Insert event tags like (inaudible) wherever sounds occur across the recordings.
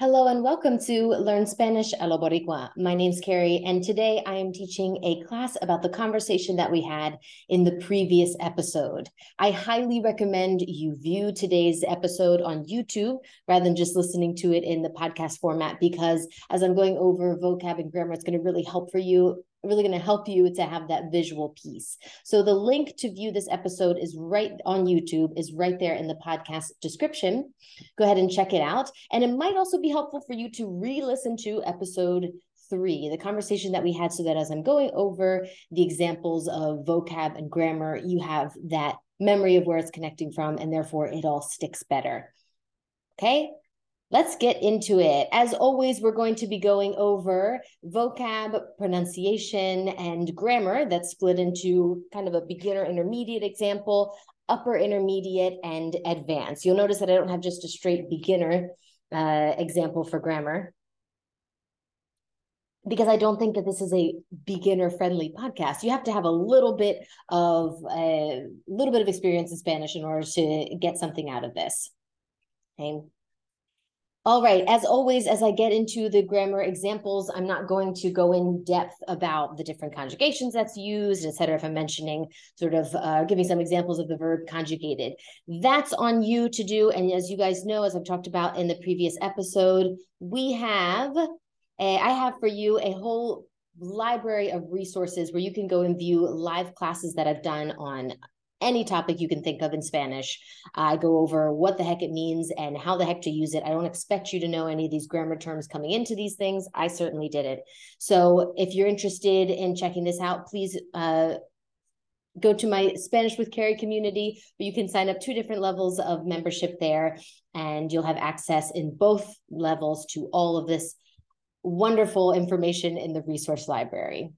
Hello and welcome to Learn Spanish a lo Boricua. My name's Kerry, and today I am teaching a class about the conversation that we had in the previous episode. I highly recommend you view today's episode on YouTube rather than just listening to it in the podcast format because as I'm going over vocab and grammar, it's going to really help for you really going to help you to have that visual piece. So the link to view this episode is right on YouTube, is right there in the podcast description. Go ahead and check it out. And it might also be helpful for you to re-listen to episode three, the conversation that we had, so that as I'm going over the examples of vocab and grammar, you have that memory of where it's connecting from, and therefore it all sticks better. Okay, Let's get into it. As always, we're going to be going over vocab, pronunciation, and grammar that's split into kind of a beginner intermediate example, upper intermediate, and advanced. You'll notice that I don't have just a straight beginner uh, example for grammar because I don't think that this is a beginner friendly podcast. You have to have a little bit of a little bit of experience in Spanish in order to get something out of this. Okay. All right, as always, as I get into the grammar examples, I'm not going to go in depth about the different conjugations that's used, et cetera, if I'm mentioning sort of uh, giving some examples of the verb conjugated. That's on you to do. And as you guys know, as I've talked about in the previous episode, we have, a, I have for you a whole library of resources where you can go and view live classes that I've done on any topic you can think of in Spanish. I go over what the heck it means and how the heck to use it. I don't expect you to know any of these grammar terms coming into these things. I certainly did it. So if you're interested in checking this out, please uh, go to my Spanish with Kerry community. You can sign up two different levels of membership there, and you'll have access in both levels to all of this wonderful information in the resource library.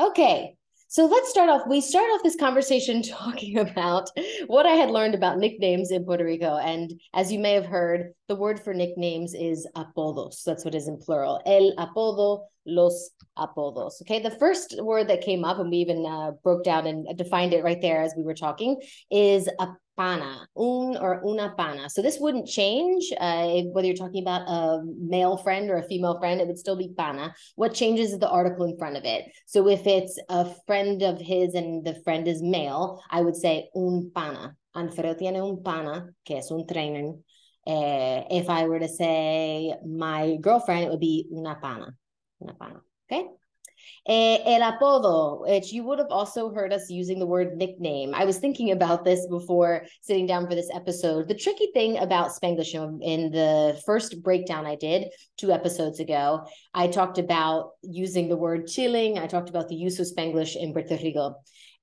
Okay, so let's start off. We start off this conversation (laughs) talking about what I had learned about nicknames in Puerto Rico. And as you may have heard, the word for nicknames is apodos. That's what is in plural. El apodo, los apodos. Okay, the first word that came up, and we even uh, broke down and defined it right there as we were talking, is a pana, un or una pana. So this wouldn't change uh, whether you're talking about a male friend or a female friend, it would still be pana. What changes is the article in front of it. So if it's a friend of his and the friend is male, I would say un pana. Alfredo tiene un pana, que es un trainer. Uh, if I were to say my girlfriend, it would be una pana. Okay. Eh, el apodo, which you would have also heard us using the word nickname. I was thinking about this before sitting down for this episode. The tricky thing about Spanglish in the first breakdown I did two episodes ago, I talked about using the word chilling. I talked about the use of Spanglish in Puerto Rico.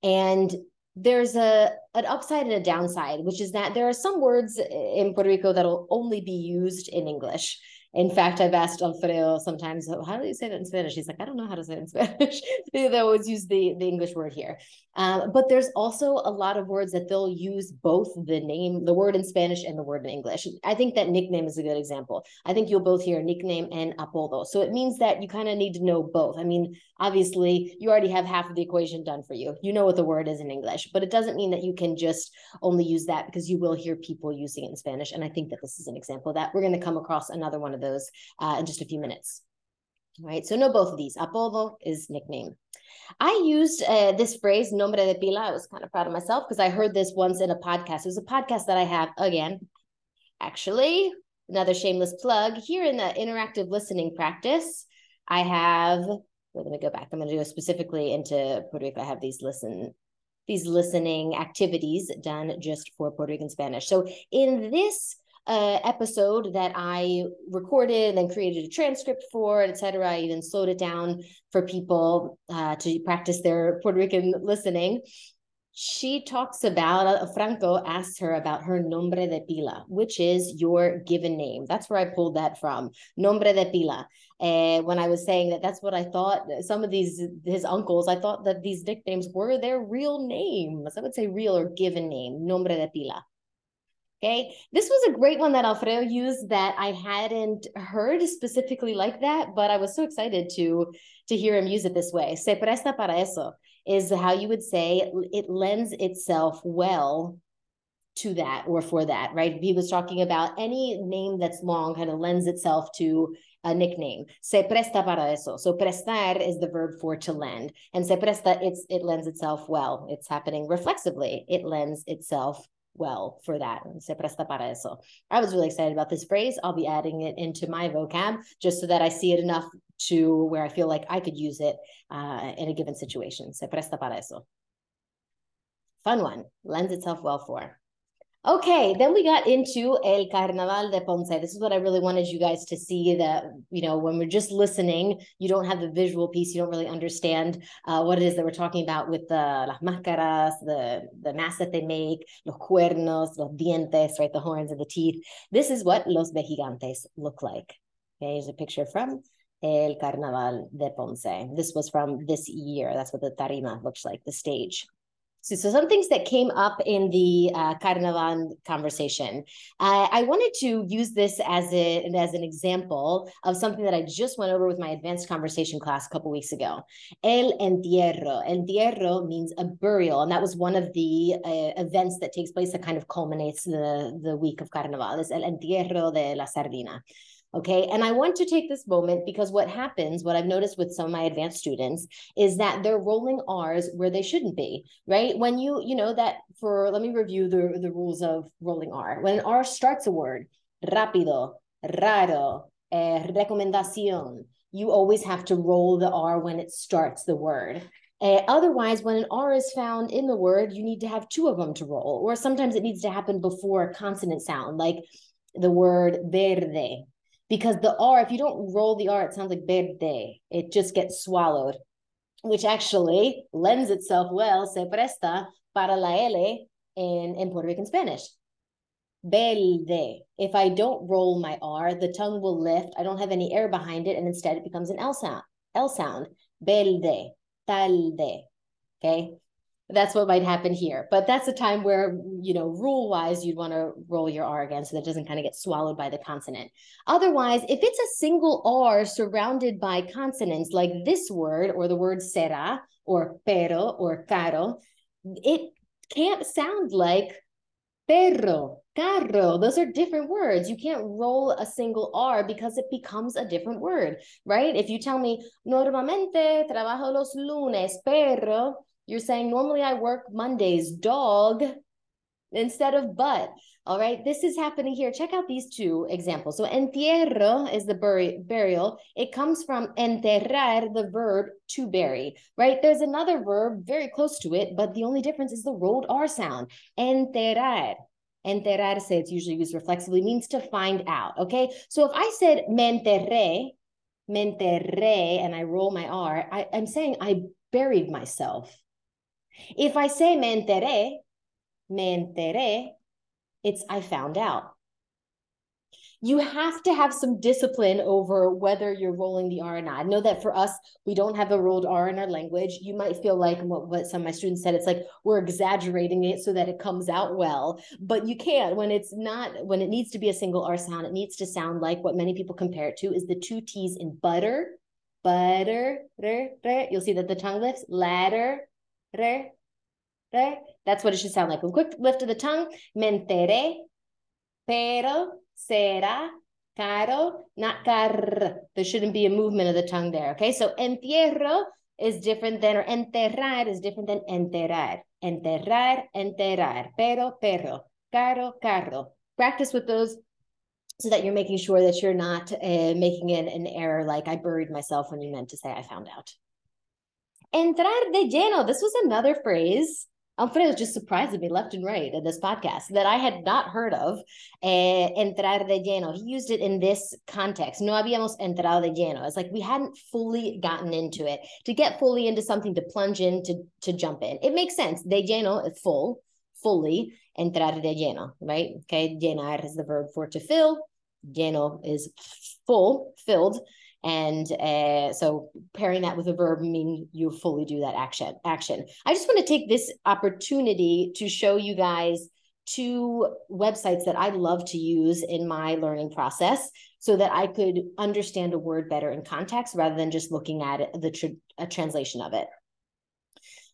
And there's a an upside and a downside, which is that there are some words in Puerto Rico that'll only be used in English. In fact, I've asked Alfredo sometimes, how do you say that in Spanish? He's like, I don't know how to say it in Spanish. (laughs) they always use the, the English word here. Um, but there's also a lot of words that they'll use both the name, the word in Spanish and the word in English. I think that nickname is a good example. I think you'll both hear nickname and apodo. So it means that you kind of need to know both. I mean, obviously, you already have half of the equation done for you. You know what the word is in English, but it doesn't mean that you can just only use that because you will hear people using it in Spanish. And I think that this is an example that. We're going to come across another one of those uh, in just a few minutes. All right, so know both of these. Apodo is nickname. I used uh, this phrase, nombre de pila. I was kind of proud of myself because I heard this once in a podcast. It was a podcast that I have, again, actually, another shameless plug. Here in the interactive listening practice, I have, we're going to go back. I'm going to go specifically into Puerto Rico. I have these listen these listening activities done just for Puerto Rican Spanish. So in this uh, episode that I recorded and then created a transcript for, etc. I even slowed it down for people uh, to practice their Puerto Rican listening. She talks about, uh, Franco asks her about her nombre de pila, which is your given name. That's where I pulled that from, nombre de pila. And when I was saying that, that's what I thought. Some of these, his uncles, I thought that these nicknames were their real names. I would say real or given name, nombre de pila. Okay, this was a great one that Alfredo used that I hadn't heard specifically like that, but I was so excited to to hear him use it this way. Se presta para eso is how you would say it lends itself well to that or for that, right? He was talking about any name that's long kind of lends itself to a nickname. Se presta para eso. So prestar is the verb for to lend. And se presta, it's it lends itself well. It's happening reflexively. It lends itself well for that. Se presta para eso. I was really excited about this phrase. I'll be adding it into my vocab just so that I see it enough to where I feel like I could use it uh, in a given situation. Se presta para eso. Fun one. Lends itself well for. Okay, then we got into El Carnaval de Ponce. This is what I really wanted you guys to see that, you know, when we're just listening, you don't have the visual piece, you don't really understand uh, what it is that we're talking about with the las máscaras, the, the masks that they make, los cuernos, los dientes, right, the horns and the teeth. This is what los vejigantes look like. Okay, here's a picture from El Carnaval de Ponce. This was from this year. That's what the tarima looks like, the stage. So, so some things that came up in the uh, Carnaval conversation. Uh, I wanted to use this as, a, as an example of something that I just went over with my advanced conversation class a couple weeks ago. El entierro. Entierro means a burial, and that was one of the uh, events that takes place that kind of culminates the, the week of Carnaval. Es el entierro de la sardina. Okay. And I want to take this moment because what happens, what I've noticed with some of my advanced students is that they're rolling R's where they shouldn't be, right? When you, you know, that for, let me review the, the rules of rolling R. When an R starts a word, rápido, raro, eh, recomendación, you always have to roll the R when it starts the word. Uh, otherwise, when an R is found in the word, you need to have two of them to roll, or sometimes it needs to happen before a consonant sound, like the word verde, because the R, if you don't roll the R, it sounds like verde. It just gets swallowed, which actually lends itself well, se presta para la L in, in Puerto Rican Spanish. Verde. If I don't roll my R, the tongue will lift. I don't have any air behind it, and instead it becomes an L sound. L sound. Verde. Talde. Okay that's what might happen here. But that's a time where, you know, rule wise, you'd want to roll your R again so that doesn't kind of get swallowed by the consonant. Otherwise, if it's a single R surrounded by consonants like this word or the word será or pero or caro, it can't sound like perro, carro. Those are different words. You can't roll a single R because it becomes a different word, right? If you tell me, normalmente trabajo los lunes, pero you're saying normally I work Mondays, dog, instead of but. All right, this is happening here. Check out these two examples. So entierro is the bur- burial. It comes from enterrar, the verb to bury, right? There's another verb very close to it, but the only difference is the rolled R sound. Enterrar. Enterarse, it's usually used reflexively, means to find out, okay? So if I said me enterré, me enterré, and I roll my R, I, I'm saying I buried myself. If I say me enteré, me enteré, it's I found out. You have to have some discipline over whether you're rolling the R or not. I know that for us, we don't have a rolled R in our language. You might feel like what, what some of my students said, it's like we're exaggerating it so that it comes out well. But you can't when it's not, when it needs to be a single R sound, it needs to sound like what many people compare it to is the two T's in butter, butter, you'll see that the tongue lifts, ladder, re, re. That's what it should sound like. A quick lift of the tongue. Me enteré, pero, será, caro, not car. There shouldn't be a movement of the tongue there. Okay, so entierro is different than, or enterrar is different than enterrar. Enterrar, enterrar. Pero, perro. Caro, carro. Practice with those so that you're making sure that you're not uh, making an, an error like I buried myself when you meant to say I found out. Entrar de lleno. This was another phrase. Alfredo just surprised me left and right in this podcast that I had not heard of. Eh, entrar de lleno. He used it in this context. No habíamos entrado de lleno. It's like we hadn't fully gotten into it. To get fully into something, to plunge in, to, to jump in. It makes sense. De lleno is full, fully. Entrar de lleno, right? Okay. Llenar is the verb for to fill. Lleno is full, filled. And uh, so pairing that with a verb mean you fully do that action. Action. I just want to take this opportunity to show you guys two websites that I love to use in my learning process so that I could understand a word better in context rather than just looking at it, the tr- a translation of it.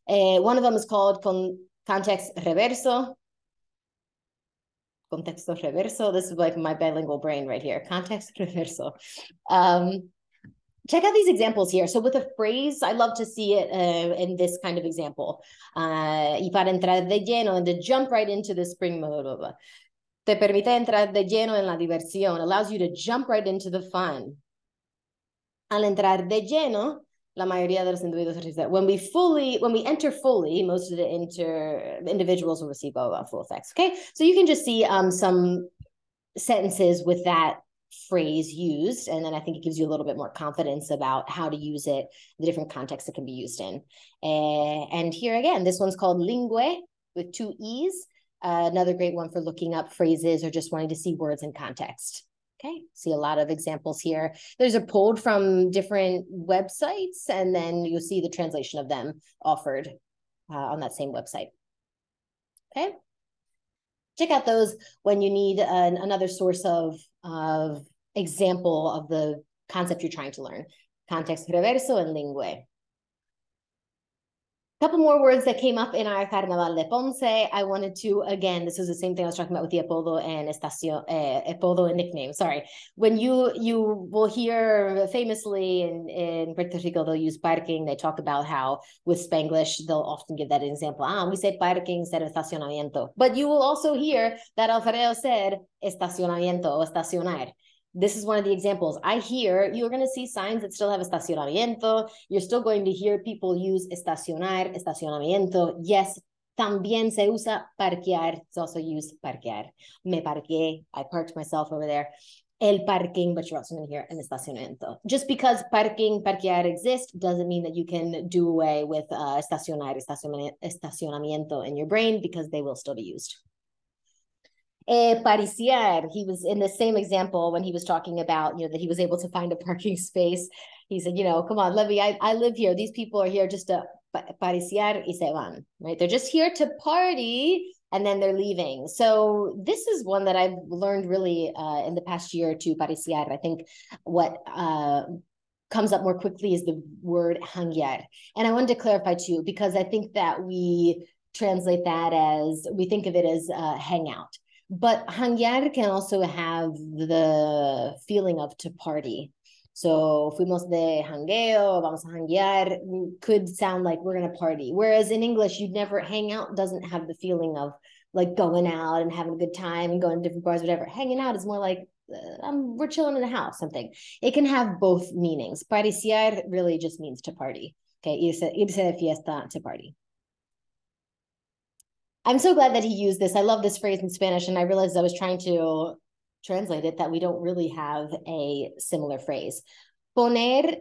Uh, one of them is called Con- Context Reverso. Contexto reverso. This is like my bilingual brain right here. Contexto (laughs) reverso. Um, check out these examples here. So with a phrase, I love to see it uh, in this kind of example. Uh, y para entrar de lleno and to jump right into the spring mode. Blah, blah. Te permite entrar de lleno en la diversión. Allows you to jump right into the fun. Al entrar de lleno, la mayoría de los individuos when we fully when we enter fully most of the inter individuals will receive uh, full effects okay? So you can just see um some sentences with that phrase used and then i think it gives you a little bit more confidence about how to use it the different contexts it can be used in. Uh, and here again this one's called Linguee with two e's. Uh, another great one for looking up phrases or just wanting to see words in context Okay, see a lot of examples here. There's are pulled from different websites, and then you'll see the translation of them offered uh, on that same website. Okay, check out those when you need an, another source of, of example of the concept you're trying to learn. Context reverso and Linguee couple more words that came up in our Carnaval de Ponce. I wanted to, again, this is the same thing I was talking about with the apodo and estación, eh, apodo and nickname. Sorry. When you you will hear famously in, in Puerto Rico, they'll use parking. They talk about how with Spanglish, they'll often give that example. Ah, we say parking instead of estacionamiento. But you will also hear that Alfredo said estacionamiento o estacionar this is one of the examples. I hear you're going to see signs that still have estacionamiento. You're still going to hear people use estacionar, estacionamiento. Yes, también se usa parquear. It's also used parquear. Me parqué. I parked myself over there. El parking, but you're also going to hear an estacionamiento. Just because parking, parquear exists doesn't mean that you can do away with uh, estacionar, estacionamiento in your brain because they will still be used eh, pariciar. He was in the same example when he was talking about, you know, that he was able to find a parking (laughs) space. He said, you know, come on, Levy, I, I live here. These people are here just to pariciar y se van, right? They're just here to party and then they're leaving. So this is one that I've learned really uh, in the past year to pariciar. I think what uh, comes up more quickly is the word hanguear. And I wanted to clarify too, because I think that we translate that as, we think of it as uh, hangout but hanguear can also have the feeling of to party. So fuimos de hangueo, vamos a hanguear could sound like we're going to party. Whereas in English, you'd never hang out doesn't have the feeling of like going out and having a good time and going to different bars, whatever. Hanging out is more like uh, um, we're chilling in the house, something. It can have both meanings. Pariciar really just means to party. Okay, irse, irse de fiesta to party. I'm so glad that he used this. I love this phrase in Spanish, and I realized I was trying to translate it that we don't really have a similar phrase. Poner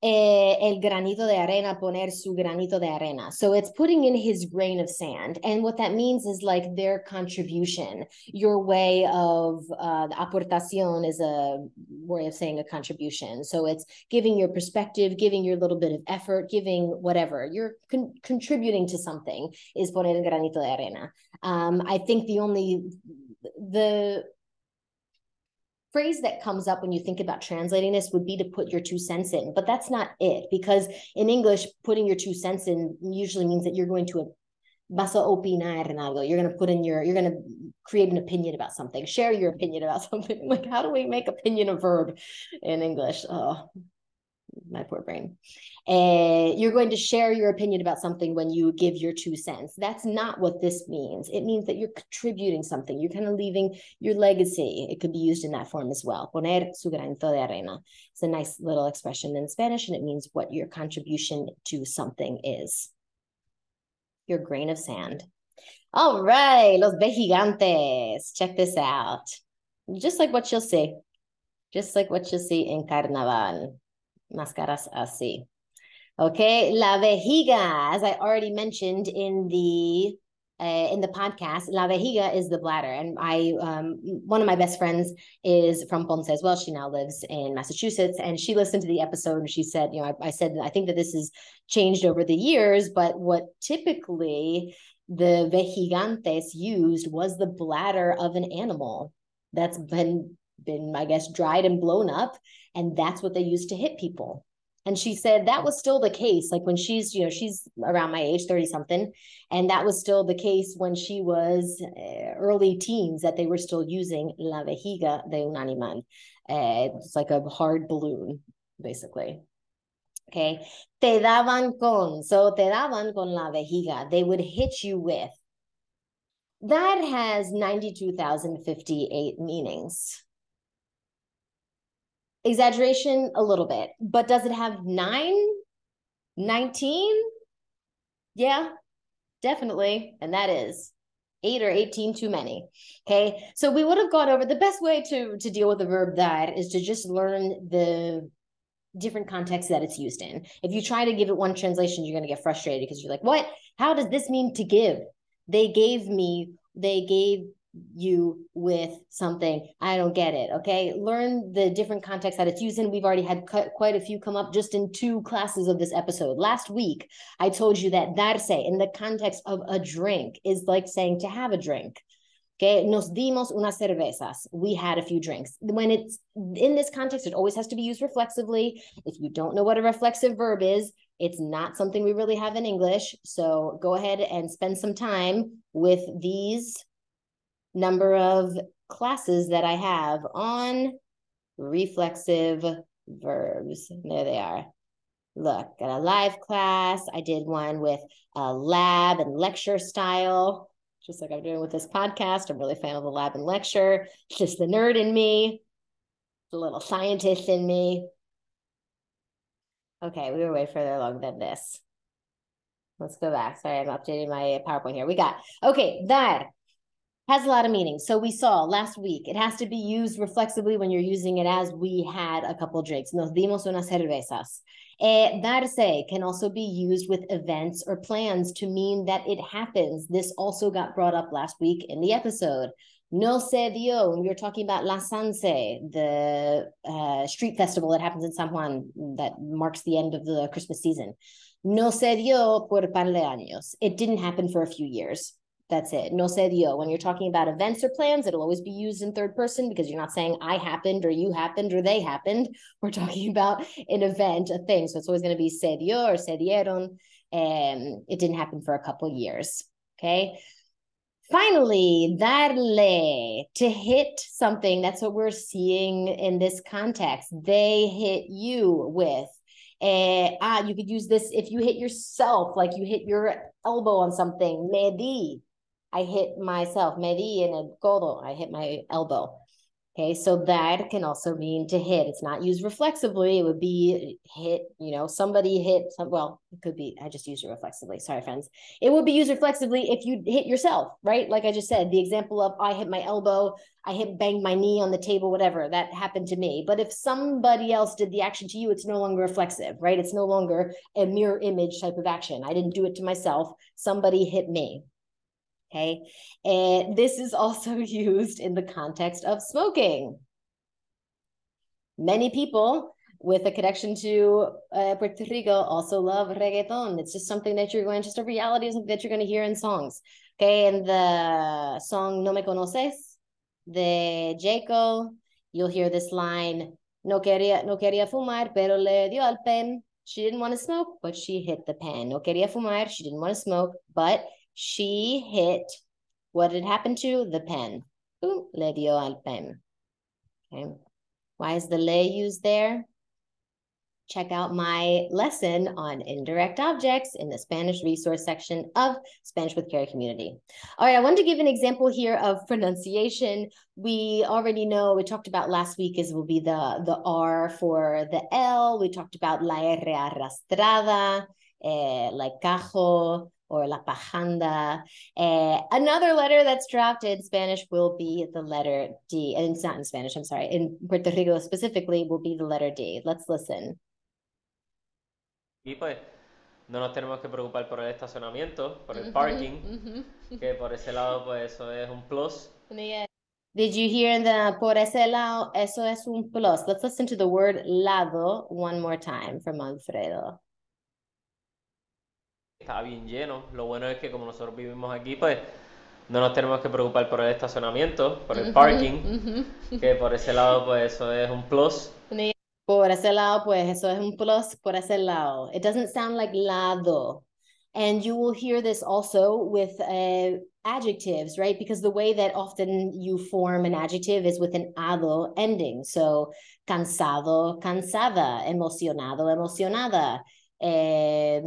el granito de arena, poner su granito de arena. So it's putting in his grain of sand. And what that means is like their contribution, your way of uh, the aportación is a way of saying a contribution. So it's giving your perspective, giving your little bit of effort, giving whatever. You're con- contributing to something is poner el granito de arena. Um, I think the only, the phrase that comes up when you think about translating this would be to put your two cents in, but that's not it because in English, putting your two cents in usually means that you're going to vas a opinar en algo. You're going to put in your, you're going to create an opinion about something, share your opinion about (laughs) something. Like, how do we make opinion a verb in English? Oh, my poor brain. And you're going to share your opinion about something when you give your two cents. That's not what this means. It means that you're contributing something. You're kind of leaving your legacy. It could be used in that form as well. Poner su granito de arena. It's a nice little expression in Spanish, and it means what your contribution to something is. Your grain of sand. All right, los vejigantes. Check this out. Just like what you'll see. Just like what you'll see in Carnaval máscaras así. Okay, la vejiga, as I already mentioned in the uh, in the podcast, La Vejiga is the bladder, and I um, one of my best friends is from Ponce as well. She now lives in Massachusetts, and she listened to the episode and she said, you know, I, I said I think that this has changed over the years, but what typically the vejigantes used was the bladder of an animal that's been been I guess dried and blown up, and that's what they used to hit people And she said that was still the case. Like when she's, you know, she's around my age, 30 something. And that was still the case when she was uh, early teens, that they were still using la vejiga de un animal. Uh, it's like a hard balloon, basically. Okay. Te daban con. So te daban con la vejiga. They would hit you with. That has 92,058 meanings. Exaggeration a little bit, but does it have nine? 19? Yeah, definitely. And that is eight or 18 too many. Okay. So we would have gone over the best way to, to deal with the verb that is to just learn the different contexts that it's used in. If you try to give it one translation, you're going to get frustrated because you're like, what? How does this mean to give? They gave me, they gave you with something. I don't get it. Okay. Learn the different contexts that it's used in. We've already had quite a few come up just in two classes of this episode. Last week, I told you that darse in the context of a drink is like saying to have a drink. Okay, nos dimos unas cervezas. We had a few drinks. When it's in this context, it always has to be used reflexively. If you don't know what a reflexive verb is, it's not something we really have in English. So go ahead and spend some time with these number of classes that I have on reflexive verbs. There they are. Look, got a live class. I did one with a lab and lecture style just like I'm doing with this podcast. I'm really a fan of the lab and lecture. It's (laughs) just the nerd in me, the little scientist in me. Okay, we were way further along than this. Let's go back. Sorry, I'm updating my PowerPoint here. We got, okay, that has a lot of meaning. So we saw last week, it has to be used reflexively when you're using it as we had a couple drinks. Nos dimos unas cervezas. Eh, darse can also be used with events or plans to mean that it happens. This also got brought up last week in the episode. No se dio, when we were talking about La Sanse, the uh, street festival that happens in San Juan that marks the end of the Christmas season. No se dio por par de años. It didn't happen for a few years. That's it. No se dio. When you're talking about events or plans, it'll always be used in third person because you're not saying I happened or you happened or they happened. (laughs) We're talking about an event, a thing. So it's always going to be se dio or se dieron. And it didn't happen for a couple years. Okay. Finally, darle, to hit something. That's what we're seeing in this context. They hit you with. Eh, ah, you could use this if you hit yourself, like you hit your elbow on something. Me di, I hit myself. Me di en el codo. I hit my elbow. Okay, so that can also mean to hit. It's not used reflexively. It would be hit, you know, somebody hit some, well, it could be, I just used it reflexively. Sorry, friends. It would be used reflexively if you hit yourself, right? Like I just said, the example of I hit my elbow, I hit banged my knee on the table, whatever, that happened to me. But if somebody else did the action to you, it's no longer reflexive, right? It's no longer a mirror image type of action. I didn't do it to myself. Somebody hit me. Okay. And this is also (laughs) used in the context of smoking. Many people with a connection to uh, Puerto Rico also love reggaeton. It's just something that you're going, just a reality, something that you're going to hear in songs. Okay. And the song No Me Conoces de Jhayco, you'll hear this line, no quería, no quería fumar, pero le dio al pen. She didn't want to smoke, but she hit the pen. No quería fumar. She didn't want to smoke, but she hit what had happened to the pen. Boom, le dio al pen. Okay. Why is the le used there? Check out my lesson on indirect objects in the Spanish resource section of Spanish with Kerry Community. All right, I wanted to give an example here of pronunciation. We already know, we talked about last week is will be the, the R for the L. We talked about la R arrastrada, eh, like cajo, or la pajanda. Uh, another letter that's dropped in Spanish will be the letter D. And it's not in Spanish, I'm sorry. In Puerto Rico specifically will be the letter D. Let's listen. Y pues no nos tenemos que preocupar por el estacionamiento, por el parking, que por ese lado pues eso es un plus. Did you hear in the por ese lado? Eso es un plus. Let's listen to the word lado one more time from Alfredo. Estaba bien lleno. Lo bueno es que como nosotros vivimos aquí, pues no nos tenemos que preocupar por el estacionamiento, por el parking, que por ese lado pues eso es un plus. Por ese lado, pues eso es un plus por ese lado. It doesn't sound like lado. And you will hear this also with uh, adjectives, right? Because the way that often you form an adjective is with an ado ending. So, cansado, cansada, emocionado, emocionada, eh,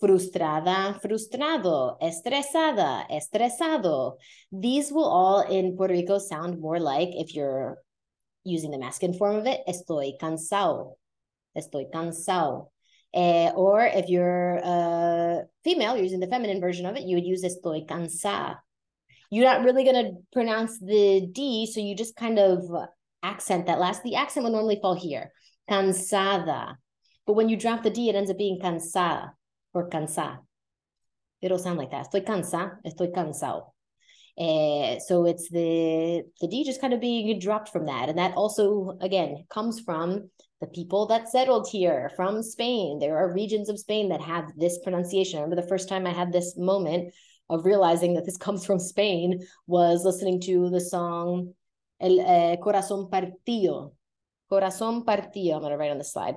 frustrada, frustrado, estresada, estresado. These will all in Puerto Rico sound more like if you're using the masculine form of it, estoy cansado, estoy cansado. Uh, or if you're uh, female, you're using the feminine version of it, you would use estoy cansada. You're not really going to pronounce the D, so you just kind of accent that last. The accent would normally fall here, cansada. But when you drop the D, it ends up being cansada or cansada. It'll sound like that. Estoy cansada, estoy cansado. Uh, so it's the the D just kind of being dropped from that, and that also again comes from the people that settled here from Spain. There are regions of Spain that have this pronunciation. I remember the first time I had this moment of realizing that this (laughs) comes from Spain was listening to the song El eh, Corazón Partido. Corazón Partido. I'm going to write on the slide.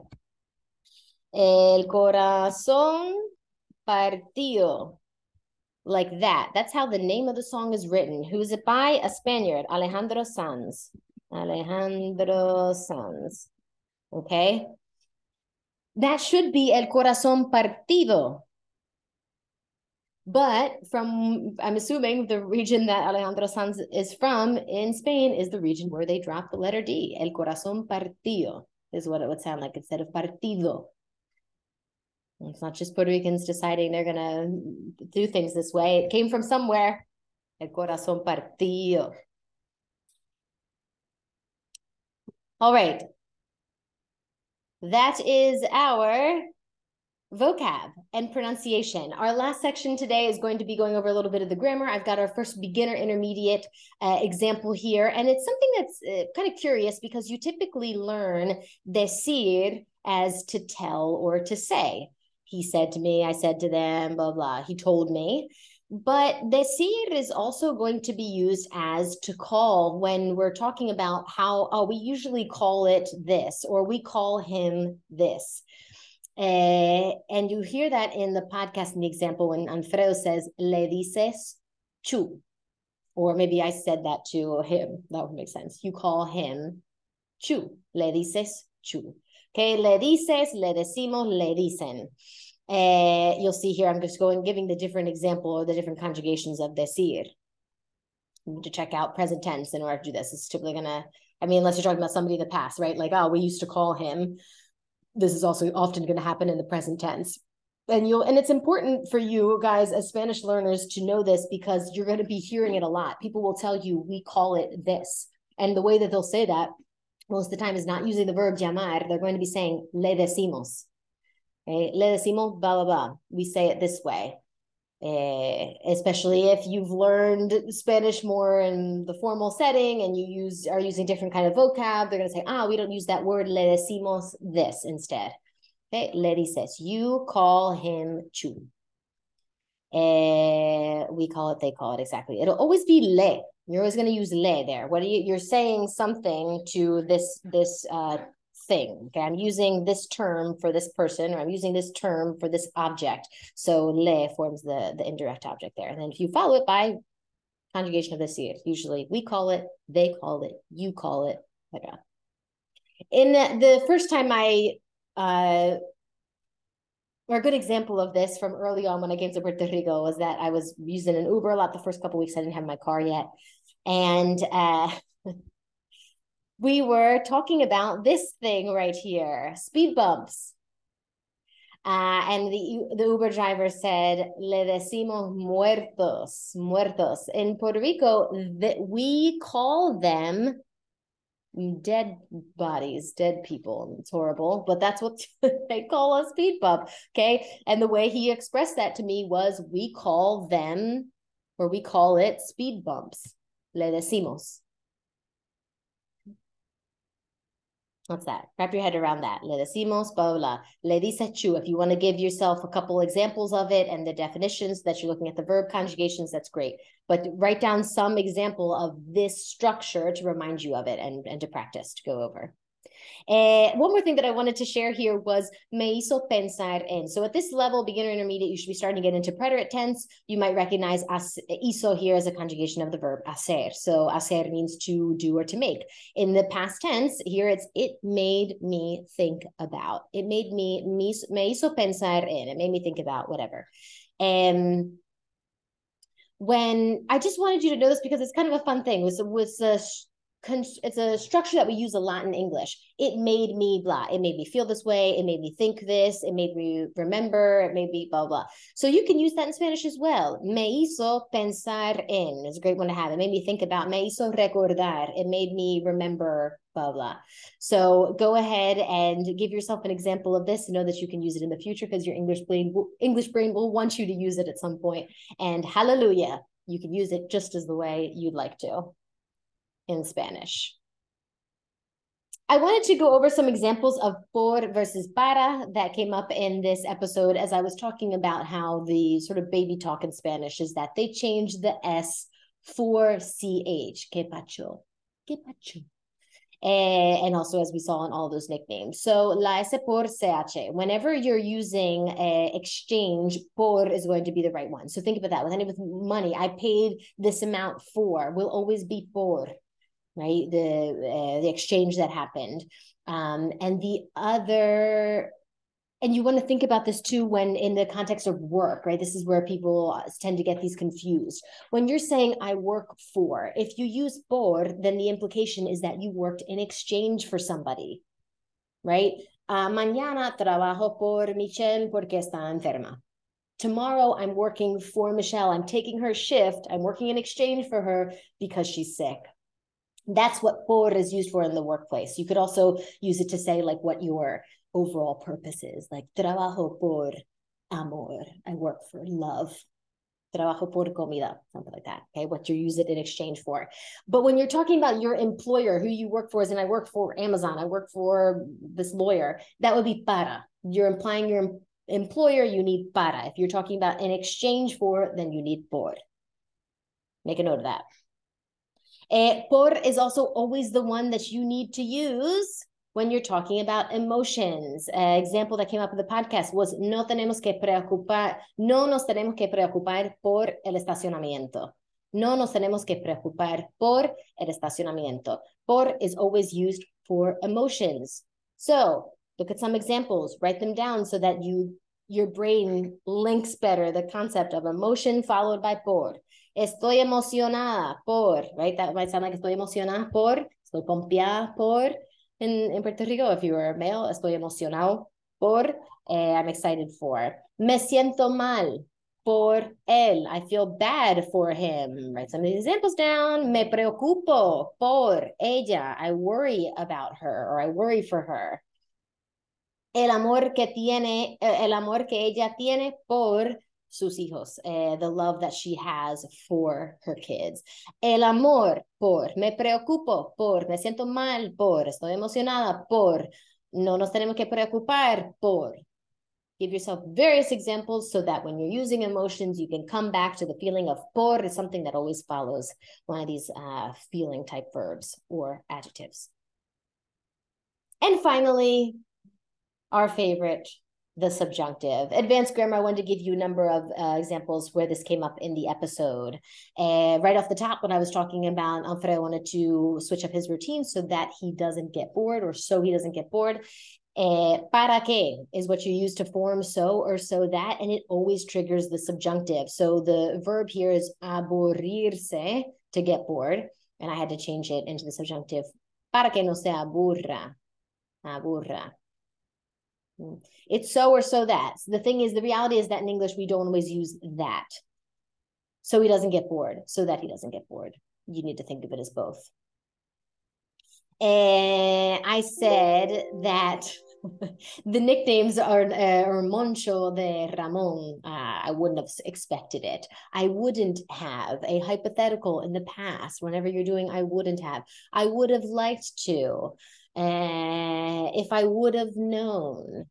El Corazón Partido. Like that. That's how the name of the song is written. Who's it by? A Spaniard, Alejandro Sanz. Alejandro Sanz. Okay. That should be El Corazón Partido. But from, I'm assuming the region that Alejandro Sanz is from in Spain is the region where they drop the letter D. El Corazón Partido is what it would sound like instead of Partido. It's not just Puerto Ricans deciding they're going to do things this way. It came from somewhere. El Corazón Partido. All right. That is our vocab and pronunciation. Our last section today is going to be going over a little bit of the grammar. I've got our first beginner intermediate uh, example here, and it's something that's uh, kind of curious because you typically learn decir as to tell or to say. He said to me, I said to them, blah, blah. He told me. But decir is also going to be used as to call when we're talking about how oh, we usually call it this or we call him this. Uh, and you hear that in the podcast in the example when Alfredo says, le dices chu. Or maybe I said that to him. That would make sense. You call him chu. Le dices chu. Okay, le dices, le decimos, le dicen. Uh, you'll see here, I'm just going giving the different example or the different conjugations of decir. You need to check out present tense in order to do this. It's typically gonna, I mean, unless you're talking about somebody in the past, right? Like, oh, we used to call him. This is also often going to happen in the present tense. And you'll and it's important for you guys as Spanish learners to know this because you're going to be hearing it a lot. People will tell you we call it this. And the way that they'll say that most of the time is not using the verb llamar. They're going to be saying le decimos Okay, le decimos blah, blah, blah. We say it this way. Eh, especially if you've learned Spanish more in the formal setting and you use are using different kind of vocab, they're going to say, ah, we don't use that word. Le decimos this instead. Okay, le dices. You call him chu. Eh, we call it, they call it exactly. It'll always be le. You're always going to use le there. What are you? You're saying something to this this uh, thing. Okay, I'm using this term for this person, or I'm using this term for this object. So le forms the, the indirect object there. And then if you follow it by conjugation of decir, usually we call it, they call it, you call it, etc. In the first time I uh, or a good example of this from early on when I came to Puerto Rico was that I was using an Uber a lot the first couple weeks. I didn't have my car yet. And uh, (laughs) we were talking about this thing right here speed bumps. Uh, and the, the Uber driver said, Le decimos muertos, muertos. In Puerto Rico, that we call them dead bodies, dead people. It's horrible, but that's what (laughs) they call a speed bump. Okay. And the way he expressed that to me was we call them, or we call it speed bumps. Le decimos. What's that? Wrap your head around that. Le decimos, blah, blah, Le dice chu. If you want to give yourself a couple examples of it and the definitions that you're looking at the verb conjugations, that's great. But write down some example of this structure to remind you of it and, and to practice, to go over. Uh, one more thing that I wanted to share here was me hizo pensar en. So at this level, beginner intermediate, you should be starting to get into preterite tense. You might recognize as, hizo here as a conjugation of the verb hacer. So hacer means to do or to make. In the past tense, here it's it made me think about. It made me, me, hizo pensar en. It made me think about whatever. And when I just wanted you to know this because it's kind of a fun thing. Was was a it's a structure that we use a lot in English. It made me blah. It made me feel this way. It made me think this. It made me remember. It made me blah blah. So you can use that in Spanish as well. Me hizo pensar en is a great one to have. It made me think about. Me hizo recordar. It made me remember blah blah. So go ahead and give yourself an example of this. Know that you can use it in the future because your English brain English brain will want you to use it at some point. And hallelujah, you can use it just as the way you'd like to in Spanish. I wanted to go over some examples of por versus para that came up in this episode as I was talking about how the sort of baby talk in Spanish is that they change the S for CH. Que pacho. Que pacho. Uh, and also as we saw in all those nicknames. So la S por CH. Whenever you're using a exchange, por is going to be the right one. So think about that. With any with money, I paid this amount for will always be por right? The uh, the exchange that happened, um, and the other. And you want to think about this too when in the context of work, right? This is where people tend to get these confused. When you're saying I work for, if you use por, then the implication is that you worked in exchange for somebody, right? Uh, mañana trabajo por Michelle porque está enferma tomorrow I'm working for Michelle. I'm taking her shift. I'm working in exchange for her because she's sick that's what por is used for in the workplace. You could also use it to say like what your overall purpose is, like trabajo por amor. I work for love. Trabajo por comida, something like that. Okay, what you use it in exchange for. But when you're talking about your employer, who you work for, is and I work for Amazon, I work for this lawyer, that would be para. You're implying your employer, you need para. If you're talking about in exchange for, then you need por. Make a note of that. Uh, por is also always the one that you need to use when you're talking about emotions. An example that came up in the podcast was no tenemos que preocupar, no nos tenemos que preocupar por el estacionamiento. No nos tenemos que preocupar por el estacionamiento. Por is always used for emotions. So look at some examples, write them down so that you your brain links better the concept of emotion followed by por. Estoy emocionada por, right? That might sound like estoy emocionada por, estoy pompeada por. In, in Puerto Rico, if you were male, estoy emocionado por, eh, I'm excited for. Me siento mal por él. I feel bad for him. Write some of these examples down. Me preocupo por ella. I worry about her or I worry for her. El amor que tiene, el amor que ella tiene por sus hijos, eh, the love that she has for her kids. El amor por, me preocupo por, me siento mal por, estoy emocionada por, no nos tenemos que preocupar por. Give yourself various examples so that when you're using emotions, you can come back to the feeling of por is something that always follows one of these uh, feeling type verbs or adjectives. And finally, our favorite, the subjunctive. Advanced grammar, I wanted to give you a number of uh, examples where this came up in the episode. And right off the top, when I was talking about Alfredo I wanted to switch up his routine so that he doesn't get bored or so he doesn't get bored. Eh, para qué is what you use to form so or so that, and it always triggers the subjunctive. So the verb here is aburrirse, to get bored, and I had to change it into the subjunctive. Para que no se aburra. Aburra. It's so or so that. The thing is, the reality is that in English, we don't always use that. So he doesn't get bored, so that he doesn't get bored. You need to think of it as both. And I said that (laughs) the nicknames are, uh, are Moncho de Ramon. Uh, I wouldn't have expected it. I wouldn't have a hypothetical in the past. Whenever you're doing, I wouldn't have. I would have liked to. Uh, if I would have known,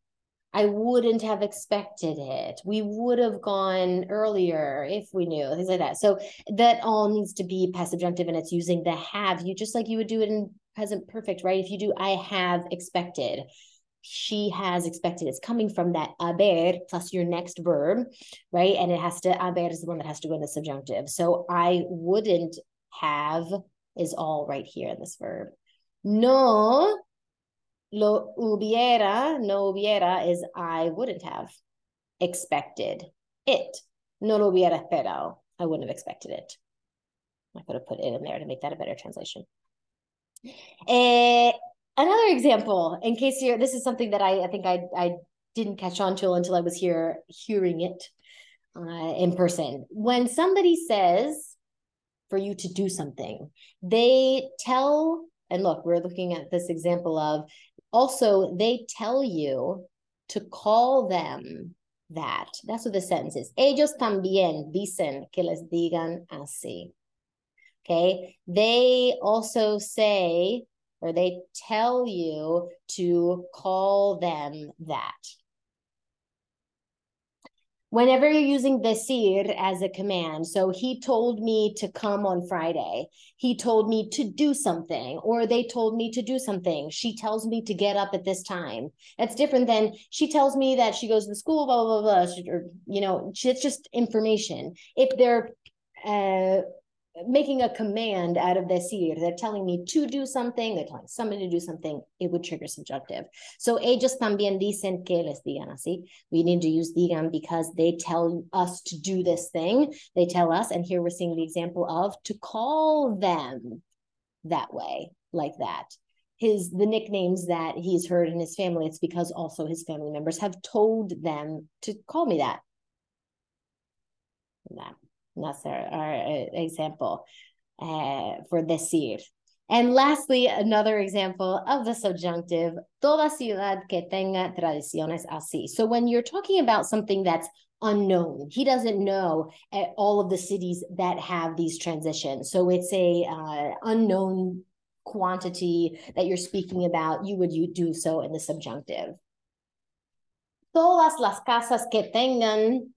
I wouldn't have expected it. We would have gone earlier if we knew, things like that. So that all needs to be past subjunctive and it's using the have you, just like you would do it in present perfect, right? If you do I have expected, she has expected. It's coming from that haber plus your next verb, right? And it has to, haber is the one that has to go in the subjunctive. So I wouldn't have is all right here in this verb. No lo hubiera, no hubiera is I wouldn't have expected it. No lo hubiera esperado. I wouldn't have expected it. I could have put it in there to make that a better translation. Eh, another example, in case you're, this is something that I, I think I, I didn't catch on to until I was here hearing it uh, in person. When somebody says for you to do something, they tell, and look, we're looking at this example of also they tell you to call them that. That's what the sentence is. Ellos también dicen que les digan así. Okay. They also say, or they tell you to call them that. Whenever you're using decir as a command, so he told me to come on Friday, he told me to do something, or they told me to do something. She tells me to get up at this time. That's different than she tells me that she goes to school, blah, blah, blah, blah. Or, you know, it's just information. If they're uh, making a command out of decir. They're telling me to do something, they're telling somebody to do something, it would trigger subjunctive. So ellos también dicen que les digan así. We need to use digan because they tell us to do this thing. They tell us, and here we're seeing the example of to call them that way, like that. His the nicknames that he's heard in his family, it's because also his family members have told them to call me that. That. That's our, our example uh, for decir. And lastly, another example of the subjunctive, toda ciudad que tenga tradiciones así. So when you're talking about something that's unknown, he doesn't know uh, all of the cities that have these transitions. So it's a uh, unknown quantity that you're speaking about. You would you do so in the subjunctive. Todas las casas que tengan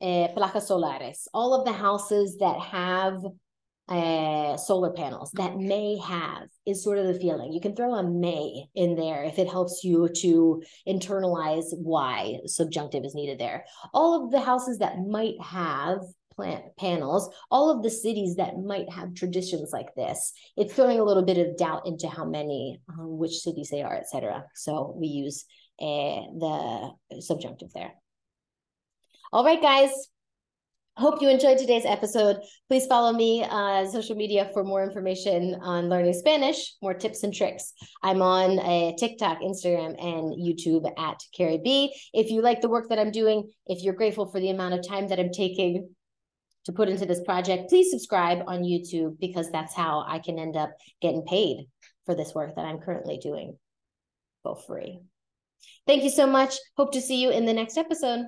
uh, placas solares, all of the houses that have uh, solar panels that may have is sort of the feeling. You can throw a may in there if it helps you to internalize why subjunctive is needed there. All of the houses that might have plant panels, all of the cities that might have traditions like this. It's throwing a little bit of doubt into how many, um, which cities they are, etc. So we use uh, the subjunctive there. All right, guys. Hope you enjoyed today's episode. Please follow me on social media for more information on learning Spanish, more tips and tricks. I'm on a TikTok, Instagram, and YouTube at Kerry B. If you like the work that I'm doing, if you're grateful for the amount of time that I'm taking to put into this project, please subscribe on YouTube because that's how I can end up getting paid for this work that I'm currently doing for free. Thank you so much. Hope to see you in the next episode.